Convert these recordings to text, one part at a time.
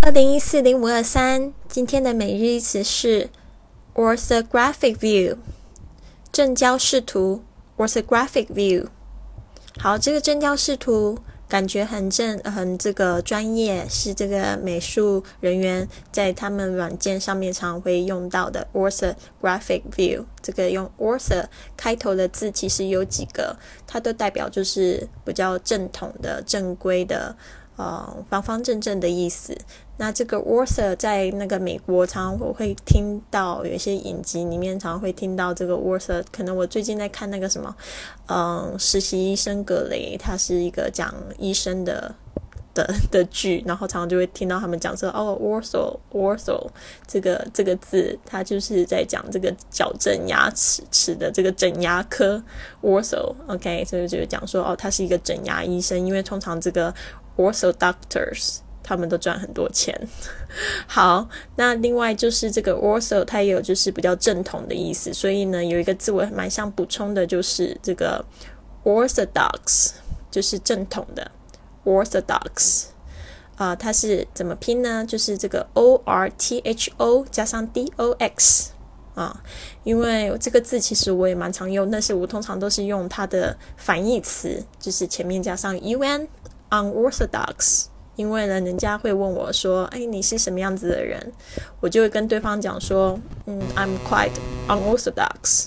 二零一四零五二三，今天的每日一词是 orthographic view，正交视图 orthographic view。好，这个正交视图感觉很正，很这个专业，是这个美术人员在他们软件上面常会用到的 orthographic view。这个用 ortho 开头的字其实有几个，它都代表就是比较正统的、正规的。呃，方方正正的意思。那这个 author 在那个美国，常常我会听到有一些影集里面，常常会听到这个 author。可能我最近在看那个什么，嗯，实习医生格雷，他是一个讲医生的的的剧，然后常常就会听到他们讲说，哦，ortho，ortho 这个这个字，它就是在讲这个矫正牙齿齿的这个整牙科 ortho，OK，所以就是讲说，哦，他是一个整牙医生，因为通常这个。Ortho doctors，他们都赚很多钱。好，那另外就是这个 ortho，它也有就是比较正统的意思，所以呢，有一个字我蛮想补充的，就是这个 orthodox，就是正统的 orthodox。啊，它是怎么拼呢？就是这个 o r t h o 加上 d o x 啊，因为这个字其实我也蛮常用，但是我通常都是用它的反义词，就是前面加上 u n。unorthodox，因为呢，人家会问我说：“哎，你是什么样子的人？”我就会跟对方讲说：“嗯，I'm quite unorthodox.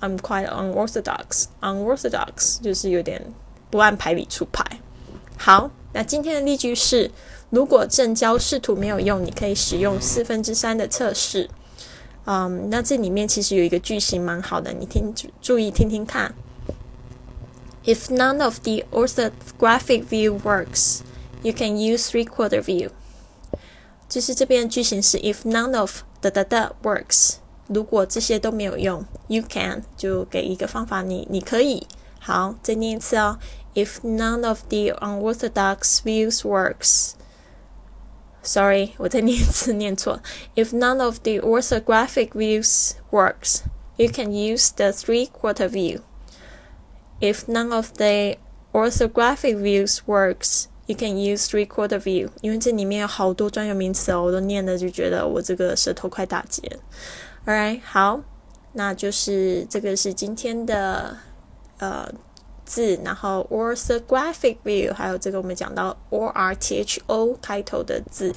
I'm quite unorthodox. Unorthodox 就是有点不按牌理出牌。”好，那今天的例句是：如果正交视图没有用，你可以使用四分之三的测试。嗯，那这里面其实有一个句型蛮好的，你听注意听听看。If none of the orthographic view works, you can use three-quarter view. 就是这边句型是 if none of 的的的 works，如果这些都没有用，you can 就给一个方法，你你可以。好，再念一次哦。If none of the unorthodox views works. Sorry，我再念一次，念错。If none of the orthographic views works, you can use the three-quarter view. If none of the orthographic views works, you can use three-quarter view。因为这里面有好多专有名词哦，我都念的就觉得我这个舌头快打结。Alright，好，那就是这个是今天的呃字，然后 orthographic view，还有这个我们讲到 o r t h o 开头的字。